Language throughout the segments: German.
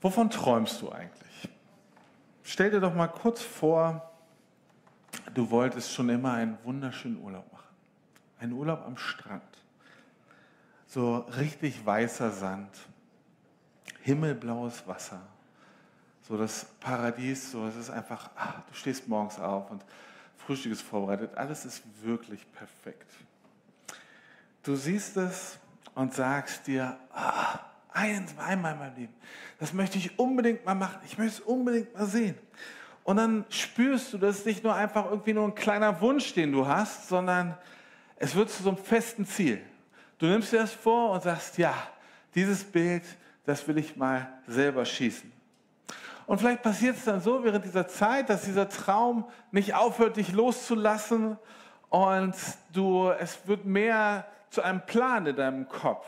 Wovon träumst du eigentlich? Stell dir doch mal kurz vor, du wolltest schon immer einen wunderschönen Urlaub machen. Einen Urlaub am Strand. So richtig weißer Sand, himmelblaues Wasser. So das Paradies, so es ist einfach, ach, du stehst morgens auf und Frühstück ist vorbereitet. Alles ist wirklich perfekt. Du siehst es und sagst dir, ah, einmal in meinem Leben, das möchte ich unbedingt mal machen. Ich möchte es unbedingt mal sehen. Und dann spürst du, das ist nicht nur einfach irgendwie nur ein kleiner Wunsch, den du hast, sondern es wird zu so einem festen Ziel. Du nimmst dir das vor und sagst, ja, dieses Bild, das will ich mal selber schießen. Und vielleicht passiert es dann so während dieser Zeit, dass dieser Traum nicht aufhört, dich loszulassen und du, es wird mehr zu einem Plan in deinem Kopf.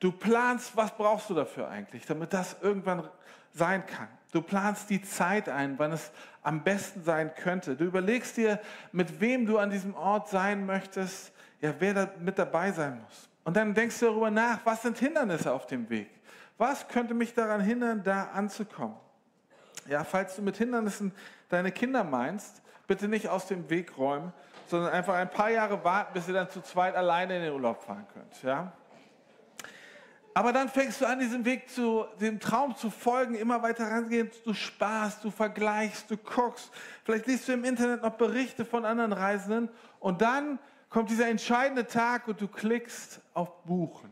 Du planst, was brauchst du dafür eigentlich, damit das irgendwann sein kann. Du planst die Zeit ein, wann es am besten sein könnte. Du überlegst dir, mit wem du an diesem Ort sein möchtest, ja, wer da mit dabei sein muss. Und dann denkst du darüber nach, was sind Hindernisse auf dem Weg? Was könnte mich daran hindern, da anzukommen? Ja, falls du mit Hindernissen deine Kinder meinst, bitte nicht aus dem Weg räumen, sondern einfach ein paar Jahre warten, bis ihr dann zu zweit alleine in den Urlaub fahren könnt. Ja? Aber dann fängst du an, diesem Weg zu, dem Traum zu folgen, immer weiter rangehen. Du sparst, du vergleichst, du guckst. Vielleicht liest du im Internet noch Berichte von anderen Reisenden. Und dann kommt dieser entscheidende Tag und du klickst auf Buchen.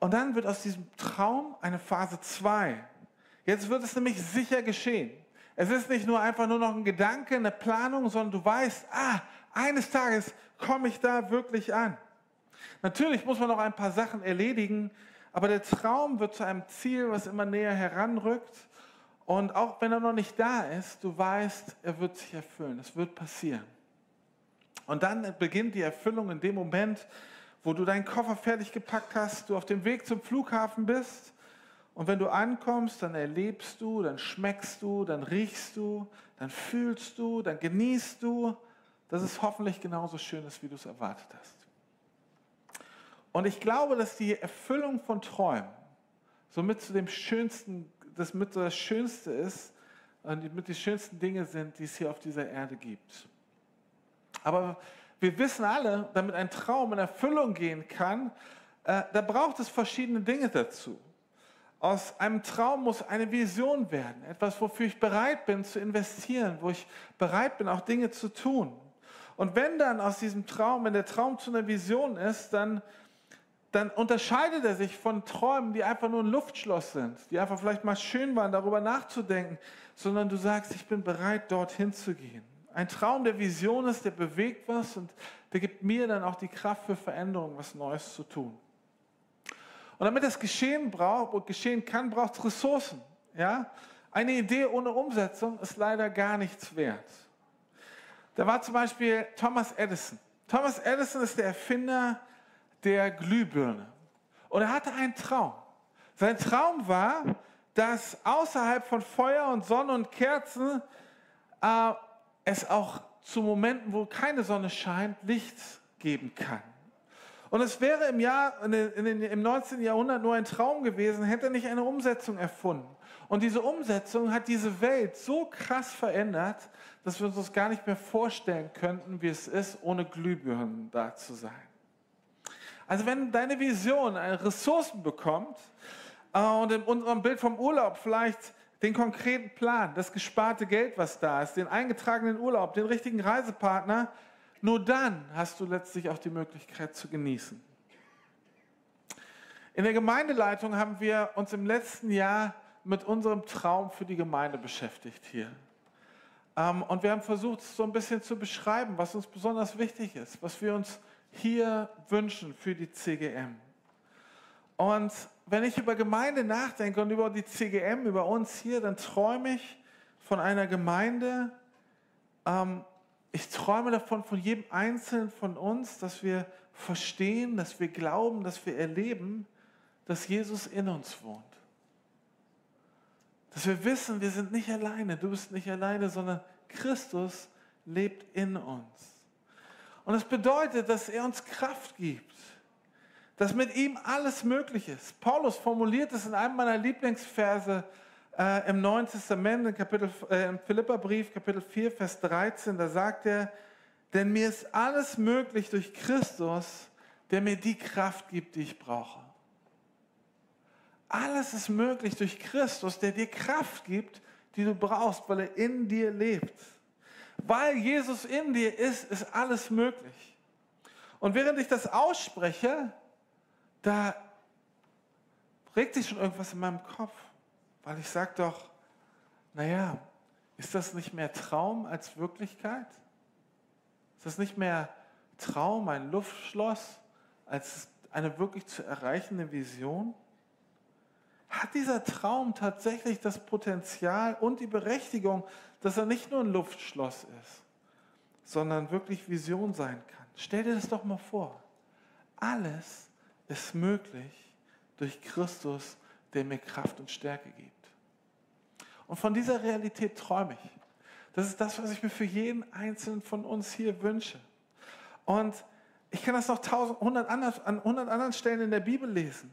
Und dann wird aus diesem Traum eine Phase 2. Jetzt wird es nämlich sicher geschehen. Es ist nicht nur einfach nur noch ein Gedanke, eine Planung, sondern du weißt, ah, eines Tages komme ich da wirklich an. Natürlich muss man noch ein paar Sachen erledigen, aber der Traum wird zu einem Ziel, was immer näher heranrückt. Und auch wenn er noch nicht da ist, du weißt, er wird sich erfüllen, es wird passieren. Und dann beginnt die Erfüllung in dem Moment, wo du deinen Koffer fertig gepackt hast, du auf dem Weg zum Flughafen bist und wenn du ankommst, dann erlebst du, dann schmeckst du, dann riechst du, dann fühlst du, dann genießt du, dass es hoffentlich genauso schön ist, wie du es erwartet hast. Und ich glaube, dass die Erfüllung von Träumen somit zu dem schönsten, das mit das Schönste ist und mit die schönsten Dinge sind, die es hier auf dieser Erde gibt. Aber wir wissen alle, damit ein Traum in Erfüllung gehen kann, äh, da braucht es verschiedene Dinge dazu. Aus einem Traum muss eine Vision werden, etwas, wofür ich bereit bin zu investieren, wo ich bereit bin, auch Dinge zu tun. Und wenn dann aus diesem Traum, wenn der Traum zu einer Vision ist, dann, dann unterscheidet er sich von Träumen, die einfach nur ein Luftschloss sind, die einfach vielleicht mal schön waren, darüber nachzudenken, sondern du sagst, ich bin bereit, dorthin zu gehen. Ein Traum der Vision ist, der bewegt was und der gibt mir dann auch die Kraft für Veränderung, was Neues zu tun. Und damit das geschehen braucht und geschehen kann, braucht es Ressourcen. Ja? Eine Idee ohne Umsetzung ist leider gar nichts wert. Da war zum Beispiel Thomas Edison. Thomas Edison ist der Erfinder der Glühbirne. Und er hatte einen Traum. Sein Traum war, dass außerhalb von Feuer und Sonne und Kerzen äh, es auch zu Momenten, wo keine Sonne scheint, Licht geben kann. Und es wäre im, Jahr, in den, im 19. Jahrhundert nur ein Traum gewesen, hätte er nicht eine Umsetzung erfunden. Und diese Umsetzung hat diese Welt so krass verändert, dass wir uns das gar nicht mehr vorstellen könnten, wie es ist, ohne Glühbirnen da zu sein. Also wenn deine Vision Ressourcen bekommt äh, und in unserem Bild vom Urlaub vielleicht den konkreten Plan, das gesparte Geld, was da ist, den eingetragenen Urlaub, den richtigen Reisepartner, nur dann hast du letztlich auch die Möglichkeit zu genießen. In der Gemeindeleitung haben wir uns im letzten Jahr mit unserem Traum für die Gemeinde beschäftigt hier. Ähm, und wir haben versucht, so ein bisschen zu beschreiben, was uns besonders wichtig ist, was wir uns hier wünschen für die CGM. Und wenn ich über Gemeinde nachdenke und über die CGM, über uns hier, dann träume ich von einer Gemeinde, ähm, ich träume davon, von jedem Einzelnen von uns, dass wir verstehen, dass wir glauben, dass wir erleben, dass Jesus in uns wohnt. Dass wir wissen, wir sind nicht alleine, du bist nicht alleine, sondern Christus lebt in uns. Und das bedeutet, dass er uns Kraft gibt, dass mit ihm alles möglich ist. Paulus formuliert es in einem meiner Lieblingsverse äh, im Neuen Testament, in Kapitel, äh, im Philipperbrief, Kapitel 4, Vers 13. Da sagt er, denn mir ist alles möglich durch Christus, der mir die Kraft gibt, die ich brauche. Alles ist möglich durch Christus, der dir Kraft gibt, die du brauchst, weil er in dir lebt. Weil Jesus in dir ist, ist alles möglich. Und während ich das ausspreche, da regt sich schon irgendwas in meinem Kopf, weil ich sage doch, naja, ist das nicht mehr Traum als Wirklichkeit? Ist das nicht mehr Traum, ein Luftschloss, als eine wirklich zu erreichende Vision? Hat dieser Traum tatsächlich das Potenzial und die Berechtigung, dass er nicht nur ein Luftschloss ist, sondern wirklich Vision sein kann? Stell dir das doch mal vor. Alles ist möglich durch Christus, der mir Kraft und Stärke gibt. Und von dieser Realität träume ich. Das ist das, was ich mir für jeden einzelnen von uns hier wünsche. Und ich kann das noch tausend, hundert anders, an hundert anderen Stellen in der Bibel lesen.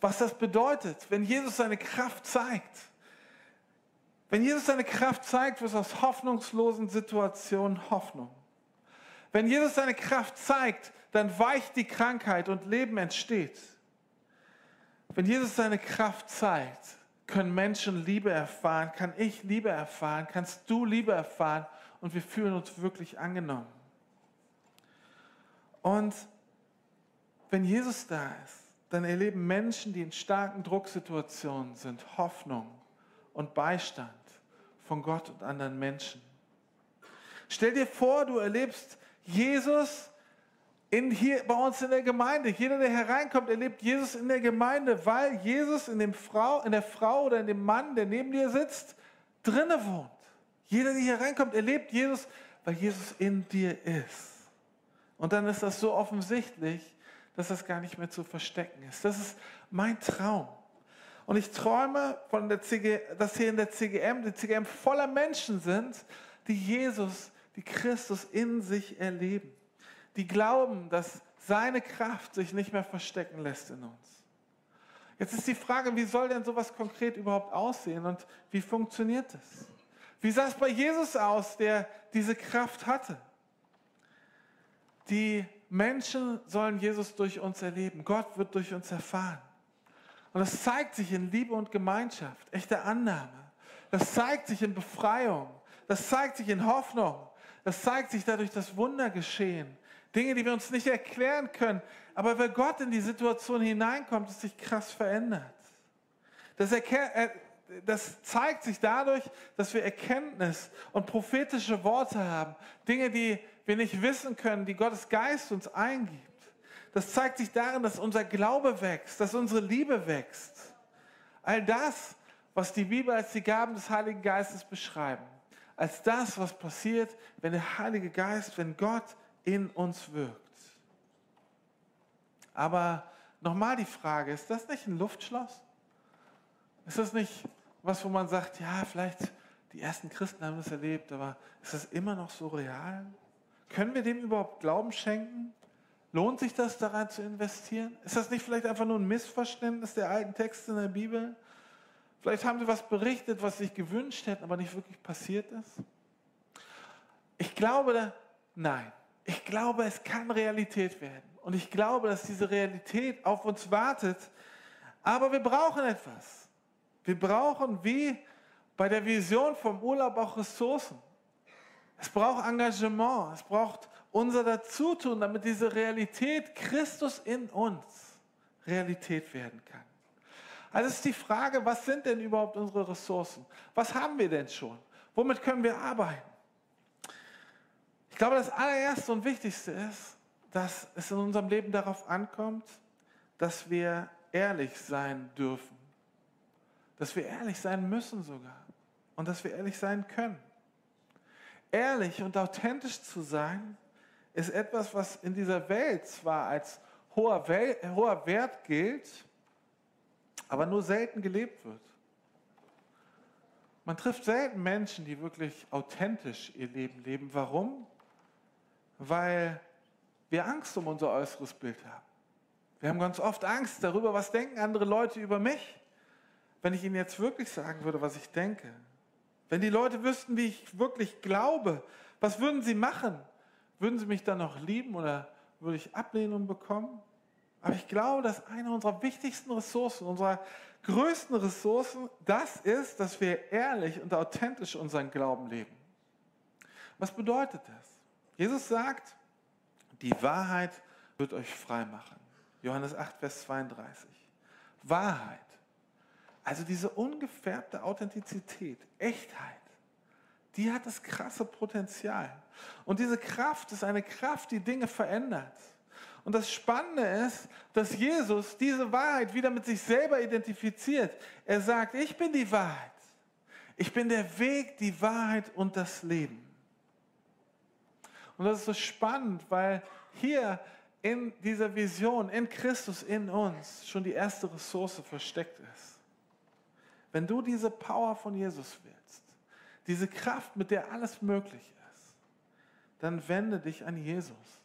Was das bedeutet, wenn Jesus seine Kraft zeigt. Wenn Jesus seine Kraft zeigt, wird aus hoffnungslosen Situationen Hoffnung. Wenn Jesus seine Kraft zeigt, dann weicht die Krankheit und Leben entsteht. Wenn Jesus seine Kraft zeigt, können Menschen Liebe erfahren, kann ich Liebe erfahren, kannst du Liebe erfahren und wir fühlen uns wirklich angenommen. Und wenn Jesus da ist, dann erleben Menschen, die in starken Drucksituationen sind, Hoffnung und Beistand von Gott und anderen Menschen. Stell dir vor, du erlebst Jesus in hier bei uns in der Gemeinde. Jeder, der hereinkommt, erlebt Jesus in der Gemeinde, weil Jesus in, dem Frau, in der Frau oder in dem Mann, der neben dir sitzt, drinne wohnt. Jeder, der hier reinkommt, erlebt Jesus, weil Jesus in dir ist. Und dann ist das so offensichtlich, dass das gar nicht mehr zu verstecken ist. Das ist mein Traum. Und ich träume von der CG, dass hier in der CGM, die CGM voller Menschen sind, die Jesus, die Christus in sich erleben die glauben, dass seine Kraft sich nicht mehr verstecken lässt in uns. Jetzt ist die Frage, wie soll denn sowas konkret überhaupt aussehen und wie funktioniert das? Wie sah es bei Jesus aus, der diese Kraft hatte? Die Menschen sollen Jesus durch uns erleben. Gott wird durch uns erfahren. Und das zeigt sich in Liebe und Gemeinschaft, echte Annahme. Das zeigt sich in Befreiung. Das zeigt sich in Hoffnung. Das zeigt sich dadurch, dass Wunder geschehen, Dinge, die wir uns nicht erklären können. Aber wenn Gott in die Situation hineinkommt, ist sich krass verändert. Das, äh, das zeigt sich dadurch, dass wir Erkenntnis und prophetische Worte haben. Dinge, die wir nicht wissen können, die Gottes Geist uns eingibt. Das zeigt sich darin, dass unser Glaube wächst, dass unsere Liebe wächst. All das, was die Bibel als die Gaben des Heiligen Geistes beschreiben, als das, was passiert, wenn der Heilige Geist, wenn Gott in uns wirkt. Aber nochmal die Frage, ist das nicht ein Luftschloss? Ist das nicht was, wo man sagt, ja, vielleicht die ersten Christen haben das erlebt, aber ist das immer noch so real? Können wir dem überhaupt Glauben schenken? Lohnt sich das daran zu investieren? Ist das nicht vielleicht einfach nur ein Missverständnis der alten Texte in der Bibel? Vielleicht haben sie was berichtet, was sie sich gewünscht hätten, aber nicht wirklich passiert ist? Ich glaube, nein ich glaube, es kann Realität werden. Und ich glaube, dass diese Realität auf uns wartet. Aber wir brauchen etwas. Wir brauchen wie bei der Vision vom Urlaub auch Ressourcen. Es braucht Engagement. Es braucht unser Dazutun, damit diese Realität Christus in uns Realität werden kann. Also ist die Frage, was sind denn überhaupt unsere Ressourcen? Was haben wir denn schon? Womit können wir arbeiten? Ich glaube, das allererste und wichtigste ist, dass es in unserem Leben darauf ankommt, dass wir ehrlich sein dürfen. Dass wir ehrlich sein müssen sogar. Und dass wir ehrlich sein können. Ehrlich und authentisch zu sein, ist etwas, was in dieser Welt zwar als hoher, Wel hoher Wert gilt, aber nur selten gelebt wird. Man trifft selten Menschen, die wirklich authentisch ihr Leben leben. Warum? weil wir Angst um unser äußeres Bild haben. Wir haben ganz oft Angst darüber, was denken andere Leute über mich. Wenn ich ihnen jetzt wirklich sagen würde, was ich denke, wenn die Leute wüssten, wie ich wirklich glaube, was würden sie machen? Würden sie mich dann noch lieben oder würde ich Ablehnung bekommen? Aber ich glaube, dass eine unserer wichtigsten Ressourcen, unserer größten Ressourcen, das ist, dass wir ehrlich und authentisch unseren Glauben leben. Was bedeutet das? Jesus sagt, die Wahrheit wird euch frei machen. Johannes 8, Vers 32. Wahrheit. Also diese ungefärbte Authentizität, Echtheit, die hat das krasse Potenzial. Und diese Kraft ist eine Kraft, die Dinge verändert. Und das Spannende ist, dass Jesus diese Wahrheit wieder mit sich selber identifiziert. Er sagt, ich bin die Wahrheit. Ich bin der Weg, die Wahrheit und das Leben. Und das ist so spannend, weil hier in dieser Vision, in Christus, in uns, schon die erste Ressource versteckt ist. Wenn du diese Power von Jesus willst, diese Kraft, mit der alles möglich ist, dann wende dich an Jesus,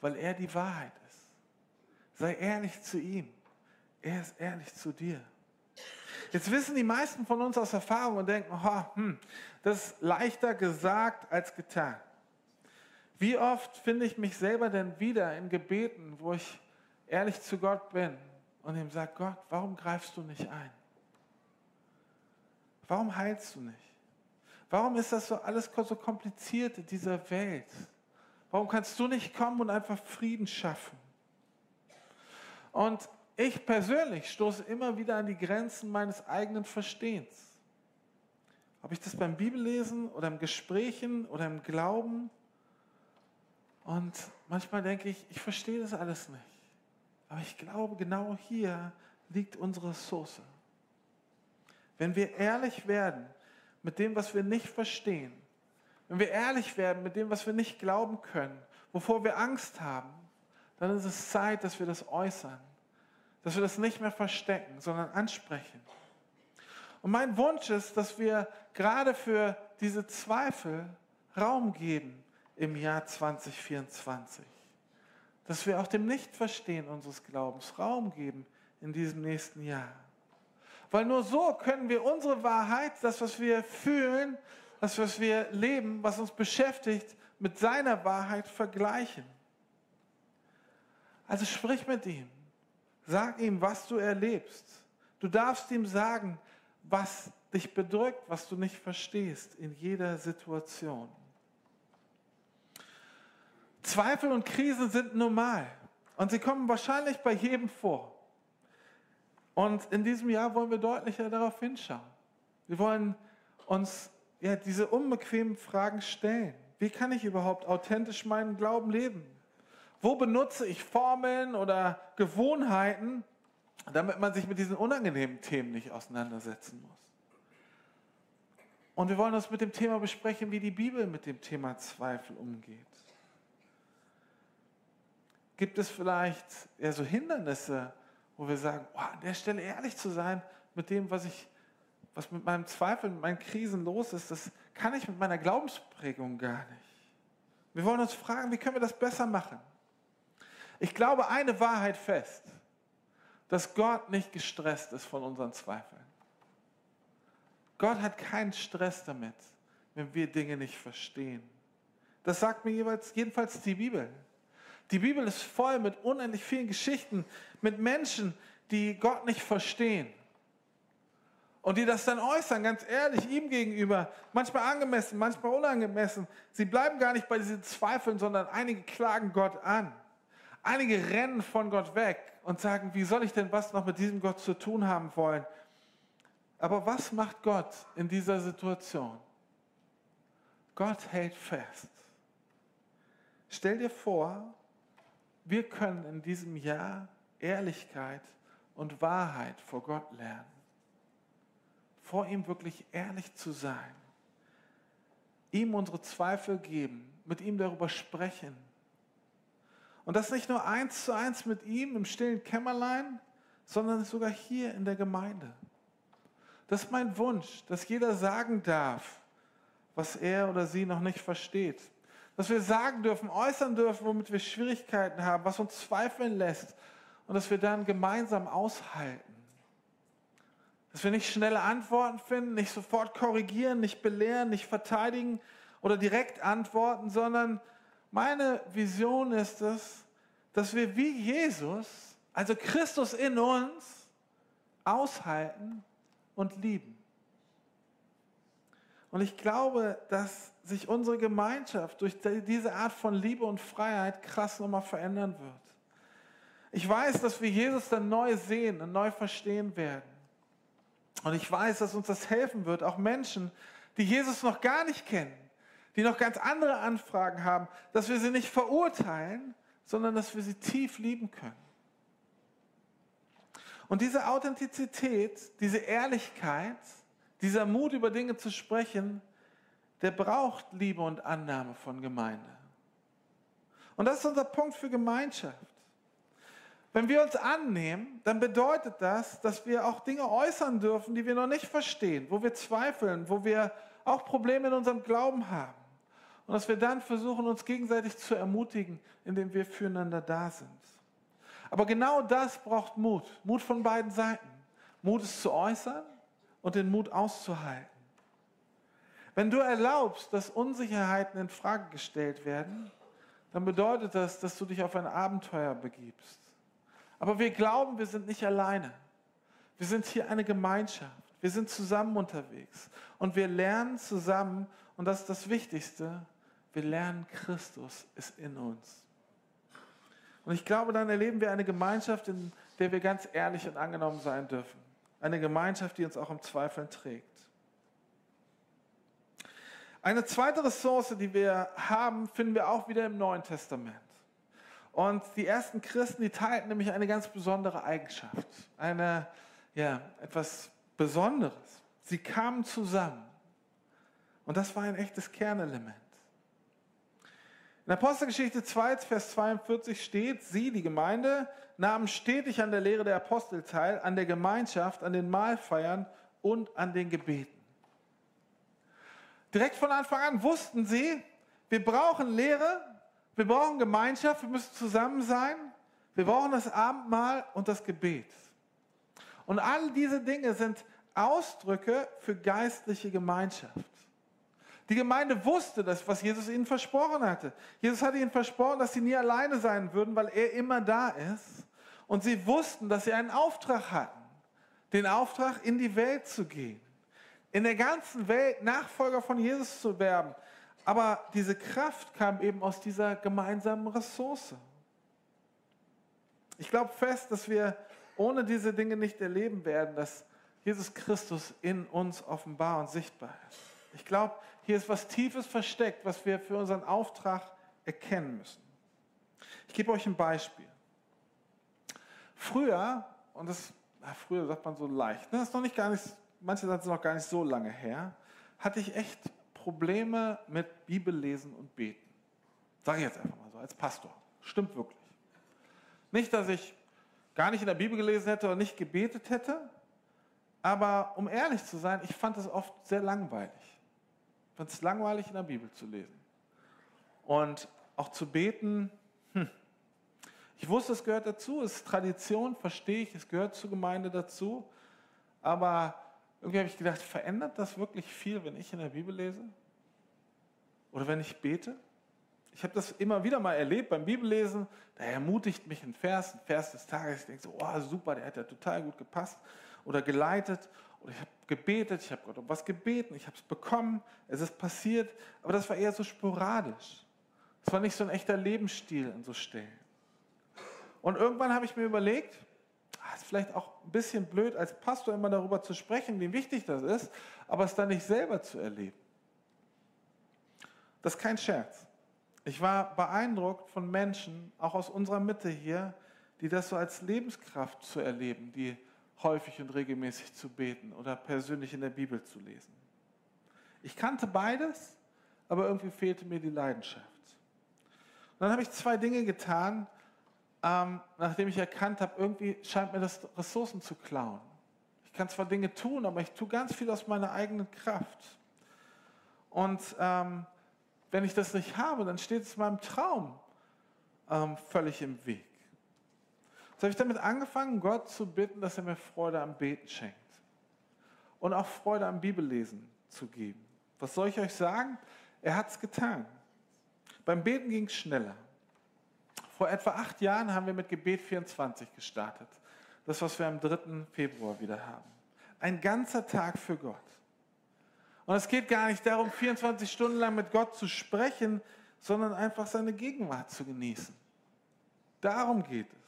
weil er die Wahrheit ist. Sei ehrlich zu ihm. Er ist ehrlich zu dir. Jetzt wissen die meisten von uns aus Erfahrung und denken, oh, hm, das ist leichter gesagt als getan. Wie oft finde ich mich selber denn wieder in Gebeten, wo ich ehrlich zu Gott bin und ihm sage, Gott, warum greifst du nicht ein? Warum heilst du nicht? Warum ist das so alles so kompliziert in dieser Welt? Warum kannst du nicht kommen und einfach Frieden schaffen? Und ich persönlich stoße immer wieder an die Grenzen meines eigenen Verstehens. Ob ich das beim Bibellesen oder im Gesprächen oder im Glauben und manchmal denke ich, ich verstehe das alles nicht. Aber ich glaube, genau hier liegt unsere Ressource. Wenn wir ehrlich werden mit dem, was wir nicht verstehen, wenn wir ehrlich werden mit dem, was wir nicht glauben können, wovor wir Angst haben, dann ist es Zeit, dass wir das äußern, dass wir das nicht mehr verstecken, sondern ansprechen. Und mein Wunsch ist, dass wir gerade für diese Zweifel Raum geben, im Jahr 2024. Dass wir auch dem Nichtverstehen unseres Glaubens Raum geben in diesem nächsten Jahr. Weil nur so können wir unsere Wahrheit, das, was wir fühlen, das, was wir leben, was uns beschäftigt, mit seiner Wahrheit vergleichen. Also sprich mit ihm. Sag ihm, was du erlebst. Du darfst ihm sagen, was dich bedrückt, was du nicht verstehst in jeder Situation. Zweifel und Krisen sind normal und sie kommen wahrscheinlich bei jedem vor. Und in diesem Jahr wollen wir deutlicher darauf hinschauen. Wir wollen uns ja, diese unbequemen Fragen stellen. Wie kann ich überhaupt authentisch meinen Glauben leben? Wo benutze ich Formeln oder Gewohnheiten, damit man sich mit diesen unangenehmen Themen nicht auseinandersetzen muss? Und wir wollen uns mit dem Thema besprechen, wie die Bibel mit dem Thema Zweifel umgeht. Gibt es vielleicht eher so Hindernisse, wo wir sagen, oh, an der Stelle ehrlich zu sein mit dem, was ich, was mit meinem Zweifel, mit meinen Krisen los ist, das kann ich mit meiner Glaubensprägung gar nicht. Wir wollen uns fragen, wie können wir das besser machen? Ich glaube eine Wahrheit fest, dass Gott nicht gestresst ist von unseren Zweifeln. Gott hat keinen Stress damit, wenn wir Dinge nicht verstehen. Das sagt mir jeweils, jedenfalls die Bibel. Die Bibel ist voll mit unendlich vielen Geschichten, mit Menschen, die Gott nicht verstehen. Und die das dann äußern, ganz ehrlich, ihm gegenüber, manchmal angemessen, manchmal unangemessen. Sie bleiben gar nicht bei diesen Zweifeln, sondern einige klagen Gott an. Einige rennen von Gott weg und sagen, wie soll ich denn was noch mit diesem Gott zu tun haben wollen? Aber was macht Gott in dieser Situation? Gott hält fest. Stell dir vor, wir können in diesem Jahr Ehrlichkeit und Wahrheit vor Gott lernen. Vor ihm wirklich ehrlich zu sein. Ihm unsere Zweifel geben, mit ihm darüber sprechen. Und das nicht nur eins zu eins mit ihm im stillen Kämmerlein, sondern sogar hier in der Gemeinde. Das ist mein Wunsch, dass jeder sagen darf, was er oder sie noch nicht versteht dass wir sagen dürfen, äußern dürfen, womit wir Schwierigkeiten haben, was uns zweifeln lässt und dass wir dann gemeinsam aushalten. Dass wir nicht schnelle Antworten finden, nicht sofort korrigieren, nicht belehren, nicht verteidigen oder direkt antworten, sondern meine Vision ist es, dass wir wie Jesus, also Christus in uns, aushalten und lieben. Und ich glaube, dass sich unsere Gemeinschaft durch diese Art von Liebe und Freiheit krass nochmal verändern wird. Ich weiß, dass wir Jesus dann neu sehen und neu verstehen werden. Und ich weiß, dass uns das helfen wird, auch Menschen, die Jesus noch gar nicht kennen, die noch ganz andere Anfragen haben, dass wir sie nicht verurteilen, sondern dass wir sie tief lieben können. Und diese Authentizität, diese Ehrlichkeit, dieser Mut, über Dinge zu sprechen, der braucht Liebe und Annahme von Gemeinde. Und das ist unser Punkt für Gemeinschaft. Wenn wir uns annehmen, dann bedeutet das, dass wir auch Dinge äußern dürfen, die wir noch nicht verstehen, wo wir zweifeln, wo wir auch Probleme in unserem Glauben haben. Und dass wir dann versuchen, uns gegenseitig zu ermutigen, indem wir füreinander da sind. Aber genau das braucht Mut. Mut von beiden Seiten. Mut es zu äußern und den Mut auszuhalten. Wenn du erlaubst, dass Unsicherheiten in Frage gestellt werden, dann bedeutet das, dass du dich auf ein Abenteuer begibst. Aber wir glauben, wir sind nicht alleine. Wir sind hier eine Gemeinschaft. Wir sind zusammen unterwegs. Und wir lernen zusammen, und das ist das Wichtigste, wir lernen, Christus ist in uns. Und ich glaube, dann erleben wir eine Gemeinschaft, in der wir ganz ehrlich und angenommen sein dürfen. Eine Gemeinschaft, die uns auch im Zweifeln trägt. Eine zweite Ressource, die wir haben, finden wir auch wieder im Neuen Testament. Und die ersten Christen, die teilten nämlich eine ganz besondere Eigenschaft, eine, ja, etwas Besonderes. Sie kamen zusammen. Und das war ein echtes Kernelement. In Apostelgeschichte 2, Vers 42 steht, sie, die Gemeinde, nahmen stetig an der Lehre der Apostel teil, an der Gemeinschaft, an den Mahlfeiern und an den Gebeten. Direkt von Anfang an wussten sie, wir brauchen Lehre, wir brauchen Gemeinschaft, wir müssen zusammen sein, wir brauchen das Abendmahl und das Gebet. Und all diese Dinge sind Ausdrücke für geistliche Gemeinschaft. Die Gemeinde wusste das, was Jesus ihnen versprochen hatte. Jesus hatte ihnen versprochen, dass sie nie alleine sein würden, weil er immer da ist. Und sie wussten, dass sie einen Auftrag hatten, den Auftrag in die Welt zu gehen in der ganzen Welt Nachfolger von Jesus zu werben. Aber diese Kraft kam eben aus dieser gemeinsamen Ressource. Ich glaube fest, dass wir ohne diese Dinge nicht erleben werden, dass Jesus Christus in uns offenbar und sichtbar ist. Ich glaube, hier ist was Tiefes versteckt, was wir für unseren Auftrag erkennen müssen. Ich gebe euch ein Beispiel. Früher, und das, früher sagt man so leicht, ne, ist noch nicht gar nicht manche Sachen sind noch gar nicht so lange her, hatte ich echt Probleme mit Bibellesen und Beten. Sage ich jetzt einfach mal so, als Pastor. Stimmt wirklich. Nicht, dass ich gar nicht in der Bibel gelesen hätte oder nicht gebetet hätte, aber um ehrlich zu sein, ich fand es oft sehr langweilig. Ich fand es langweilig, in der Bibel zu lesen. Und auch zu beten, hm. Ich wusste, es gehört dazu, es ist Tradition, verstehe ich, es gehört zur Gemeinde dazu, aber irgendwie habe ich gedacht, verändert das wirklich viel, wenn ich in der Bibel lese? Oder wenn ich bete? Ich habe das immer wieder mal erlebt beim Bibellesen. Da ermutigt mich ein Vers, ein Vers des Tages. Ich denke so, oh super, der hat ja total gut gepasst. Oder geleitet. Oder ich habe gebetet, ich habe Gott um was gebeten, ich habe es bekommen, es ist passiert. Aber das war eher so sporadisch. Es war nicht so ein echter Lebensstil in so Stellen. Und irgendwann habe ich mir überlegt, Ah, ist vielleicht auch ein bisschen blöd, als Pastor immer darüber zu sprechen, wie wichtig das ist, aber es dann nicht selber zu erleben. Das ist kein Scherz. Ich war beeindruckt von Menschen, auch aus unserer Mitte hier, die das so als Lebenskraft zu erleben, die häufig und regelmäßig zu beten oder persönlich in der Bibel zu lesen. Ich kannte beides, aber irgendwie fehlte mir die Leidenschaft. Und dann habe ich zwei Dinge getan, ähm, nachdem ich erkannt habe, irgendwie scheint mir das Ressourcen zu klauen. Ich kann zwar Dinge tun, aber ich tue ganz viel aus meiner eigenen Kraft. Und ähm, wenn ich das nicht habe, dann steht es meinem Traum ähm, völlig im Weg. So habe ich damit angefangen, Gott zu bitten, dass er mir Freude am Beten schenkt. Und auch Freude am Bibellesen zu geben. Was soll ich euch sagen? Er hat es getan. Beim Beten ging es schneller. Vor etwa acht Jahren haben wir mit Gebet 24 gestartet. Das, was wir am 3. Februar wieder haben. Ein ganzer Tag für Gott. Und es geht gar nicht darum, 24 Stunden lang mit Gott zu sprechen, sondern einfach seine Gegenwart zu genießen. Darum geht es.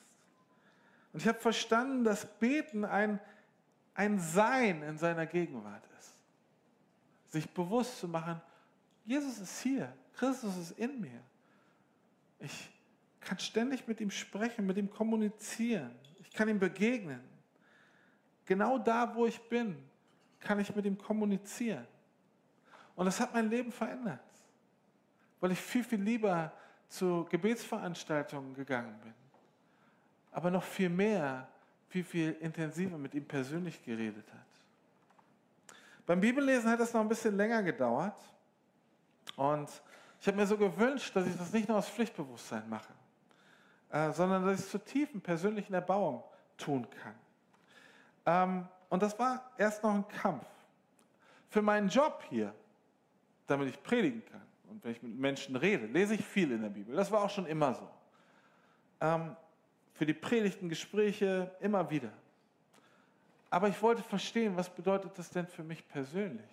Und ich habe verstanden, dass Beten ein, ein Sein in seiner Gegenwart ist. Sich bewusst zu machen, Jesus ist hier, Christus ist in mir. Ich kann ständig mit ihm sprechen, mit ihm kommunizieren. Ich kann ihm begegnen. Genau da, wo ich bin, kann ich mit ihm kommunizieren. Und das hat mein Leben verändert, weil ich viel, viel lieber zu Gebetsveranstaltungen gegangen bin. Aber noch viel mehr, viel, viel intensiver mit ihm persönlich geredet hat. Beim Bibellesen hat es noch ein bisschen länger gedauert. Und ich habe mir so gewünscht, dass ich das nicht nur aus Pflichtbewusstsein mache, äh, sondern dass ich es zur tiefen persönlichen Erbauung tun kann. Ähm, und das war erst noch ein Kampf. Für meinen Job hier damit ich predigen kann. Und wenn ich mit Menschen rede, lese ich viel in der Bibel. Das war auch schon immer so. Ähm, für die Predigten, Gespräche immer wieder. Aber ich wollte verstehen, was bedeutet das denn für mich persönlich?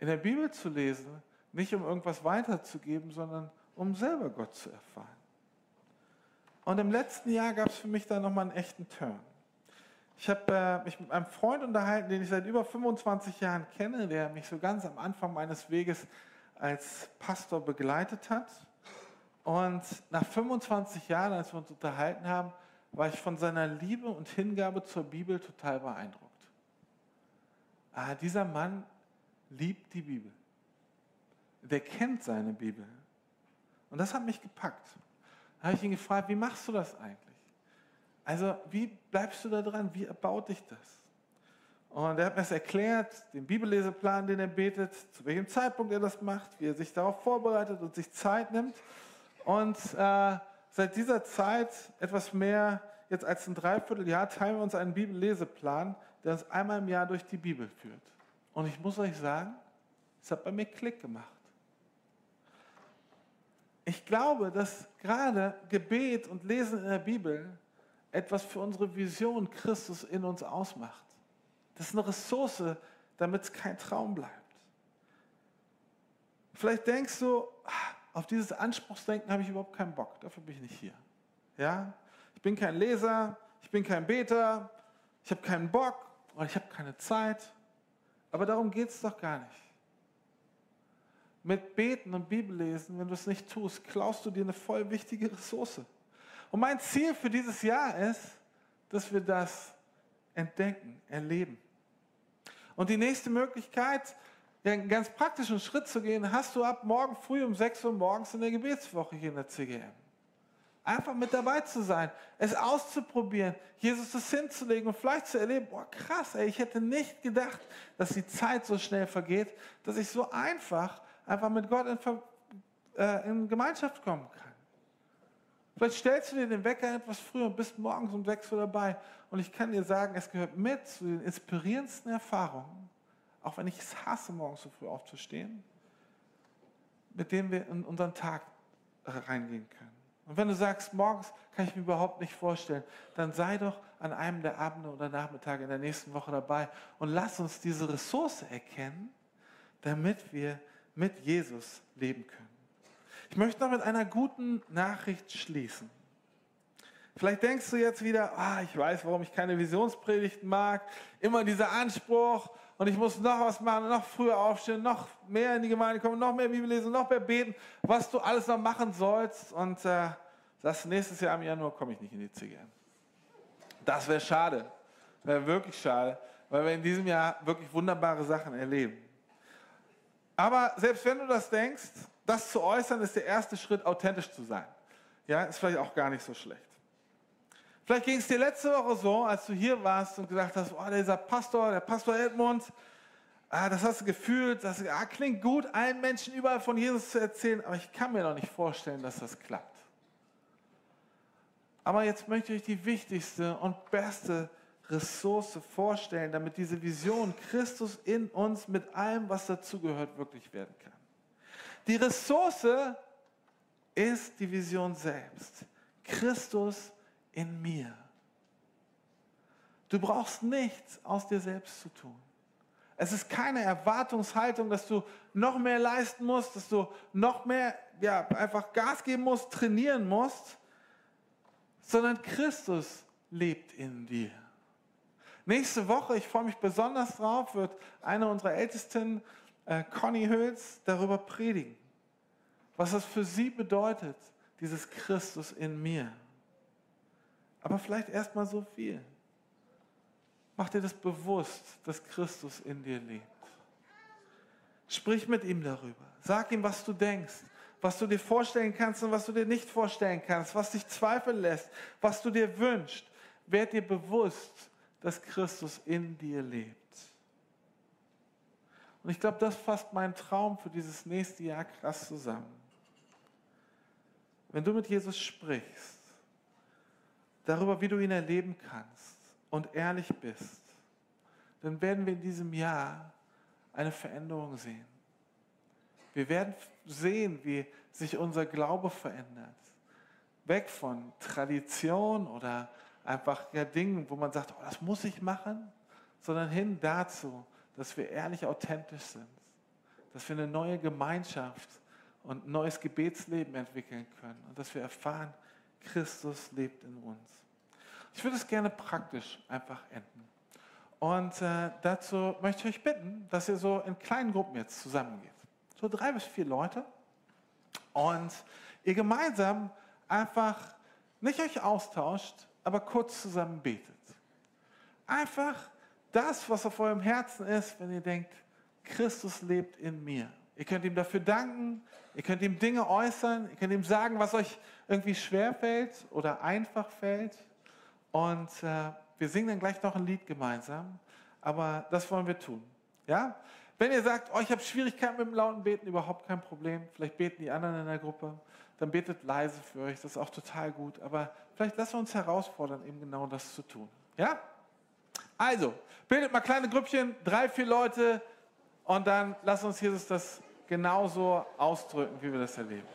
In der Bibel zu lesen, nicht um irgendwas weiterzugeben, sondern um selber Gott zu erfahren. Und im letzten Jahr gab es für mich da nochmal einen echten Turn. Ich habe äh, mich mit einem Freund unterhalten, den ich seit über 25 Jahren kenne, der mich so ganz am Anfang meines Weges als Pastor begleitet hat. Und nach 25 Jahren, als wir uns unterhalten haben, war ich von seiner Liebe und Hingabe zur Bibel total beeindruckt. Ah, dieser Mann liebt die Bibel. Der kennt seine Bibel. Und das hat mich gepackt. Habe ich ihn gefragt, wie machst du das eigentlich? Also wie bleibst du da dran? Wie erbaut dich das? Und er hat mir das erklärt, den Bibelleseplan, den er betet, zu welchem Zeitpunkt er das macht, wie er sich darauf vorbereitet und sich Zeit nimmt. Und äh, seit dieser Zeit, etwas mehr jetzt als ein Dreivierteljahr, teilen wir uns einen Bibelleseplan, der uns einmal im Jahr durch die Bibel führt. Und ich muss euch sagen, es hat bei mir Klick gemacht. Ich glaube, dass gerade Gebet und Lesen in der Bibel etwas für unsere Vision Christus in uns ausmacht. Das ist eine Ressource, damit es kein Traum bleibt. Vielleicht denkst du, ah, auf dieses Anspruchsdenken habe ich überhaupt keinen Bock, dafür bin ich nicht hier. Ja? Ich bin kein Leser, ich bin kein Beter, ich habe keinen Bock oder ich habe keine Zeit. Aber darum geht es doch gar nicht. Mit Beten und Bibellesen, wenn du es nicht tust, klaust du dir eine voll wichtige Ressource. Und mein Ziel für dieses Jahr ist, dass wir das entdecken, erleben. Und die nächste Möglichkeit, einen ganz praktischen Schritt zu gehen, hast du ab morgen früh um 6 Uhr morgens in der Gebetswoche hier in der CGM. Einfach mit dabei zu sein, es auszuprobieren, Jesus das hinzulegen und vielleicht zu erleben, boah krass, ey, ich hätte nicht gedacht, dass die Zeit so schnell vergeht, dass ich so einfach, einfach mit Gott in, äh, in Gemeinschaft kommen kann. Vielleicht stellst du dir den Wecker etwas früher und bist morgens um 6 Uhr dabei. Und ich kann dir sagen, es gehört mit zu den inspirierendsten Erfahrungen, auch wenn ich es hasse, morgens so früh aufzustehen, mit denen wir in unseren Tag reingehen können. Und wenn du sagst, morgens kann ich mir überhaupt nicht vorstellen, dann sei doch an einem der Abende oder Nachmittage in der nächsten Woche dabei und lass uns diese Ressource erkennen, damit wir mit Jesus leben können. Ich möchte noch mit einer guten Nachricht schließen. Vielleicht denkst du jetzt wieder, ah, ich weiß, warum ich keine Visionspredigten mag. Immer dieser Anspruch und ich muss noch was machen, noch früher aufstehen, noch mehr in die Gemeinde kommen, noch mehr Bibel lesen, noch mehr beten, was du alles noch machen sollst. Und äh, das nächstes Jahr im Januar komme ich nicht in die CGM. Das wäre schade. Wäre wirklich schade, weil wir in diesem Jahr wirklich wunderbare Sachen erleben. Aber selbst wenn du das denkst, das zu äußern ist der erste Schritt, authentisch zu sein. Ja, ist vielleicht auch gar nicht so schlecht. Vielleicht ging es dir letzte Woche so, als du hier warst und gesagt hast, oh, dieser Pastor, der Pastor Edmund, ah, das hast du gefühlt, das ah, klingt gut, allen Menschen überall von Jesus zu erzählen, aber ich kann mir noch nicht vorstellen, dass das klappt. Aber jetzt möchte ich die wichtigste und beste Ressource vorstellen, damit diese Vision Christus in uns mit allem, was dazugehört, wirklich werden kann. Die Ressource ist die Vision selbst. Christus in mir. Du brauchst nichts aus dir selbst zu tun. Es ist keine Erwartungshaltung, dass du noch mehr leisten musst, dass du noch mehr ja, einfach Gas geben musst, trainieren musst, sondern Christus lebt in dir. Nächste Woche, ich freue mich besonders drauf, wird eine unserer Ältesten, äh, Conny Hülz, darüber predigen, was das für sie bedeutet, dieses Christus in mir. Aber vielleicht erst mal so viel. Mach dir das bewusst, dass Christus in dir lebt. Sprich mit ihm darüber. Sag ihm, was du denkst, was du dir vorstellen kannst und was du dir nicht vorstellen kannst, was dich zweifeln lässt, was du dir wünschst. Werd dir bewusst, dass Christus in dir lebt. Und ich glaube, das fasst meinen Traum für dieses nächste Jahr krass zusammen. Wenn du mit Jesus sprichst, darüber, wie du ihn erleben kannst und ehrlich bist, dann werden wir in diesem Jahr eine Veränderung sehen. Wir werden sehen, wie sich unser Glaube verändert. Weg von Tradition oder einfach ja, Dingen, wo man sagt, oh, das muss ich machen, sondern hin dazu, dass wir ehrlich authentisch sind, dass wir eine neue Gemeinschaft und ein neues Gebetsleben entwickeln können und dass wir erfahren, Christus lebt in uns. Ich würde es gerne praktisch einfach enden. Und äh, dazu möchte ich euch bitten, dass ihr so in kleinen Gruppen jetzt zusammengeht. So drei bis vier Leute. Und ihr gemeinsam einfach nicht euch austauscht, aber kurz zusammen betet. Einfach das, was auf eurem Herzen ist, wenn ihr denkt, Christus lebt in mir. Ihr könnt ihm dafür danken, ihr könnt ihm Dinge äußern, ihr könnt ihm sagen, was euch irgendwie schwer fällt oder einfach fällt. Und äh, wir singen dann gleich noch ein Lied gemeinsam, aber das wollen wir tun. Ja? Wenn ihr sagt, oh, ich habe Schwierigkeiten mit dem lauten Beten, überhaupt kein Problem. Vielleicht beten die anderen in der Gruppe dann betet leise für euch, das ist auch total gut. Aber vielleicht lassen wir uns herausfordern, eben genau das zu tun. Ja? Also, bildet mal kleine Grüppchen, drei, vier Leute und dann lasst uns Jesus das genauso ausdrücken, wie wir das erleben.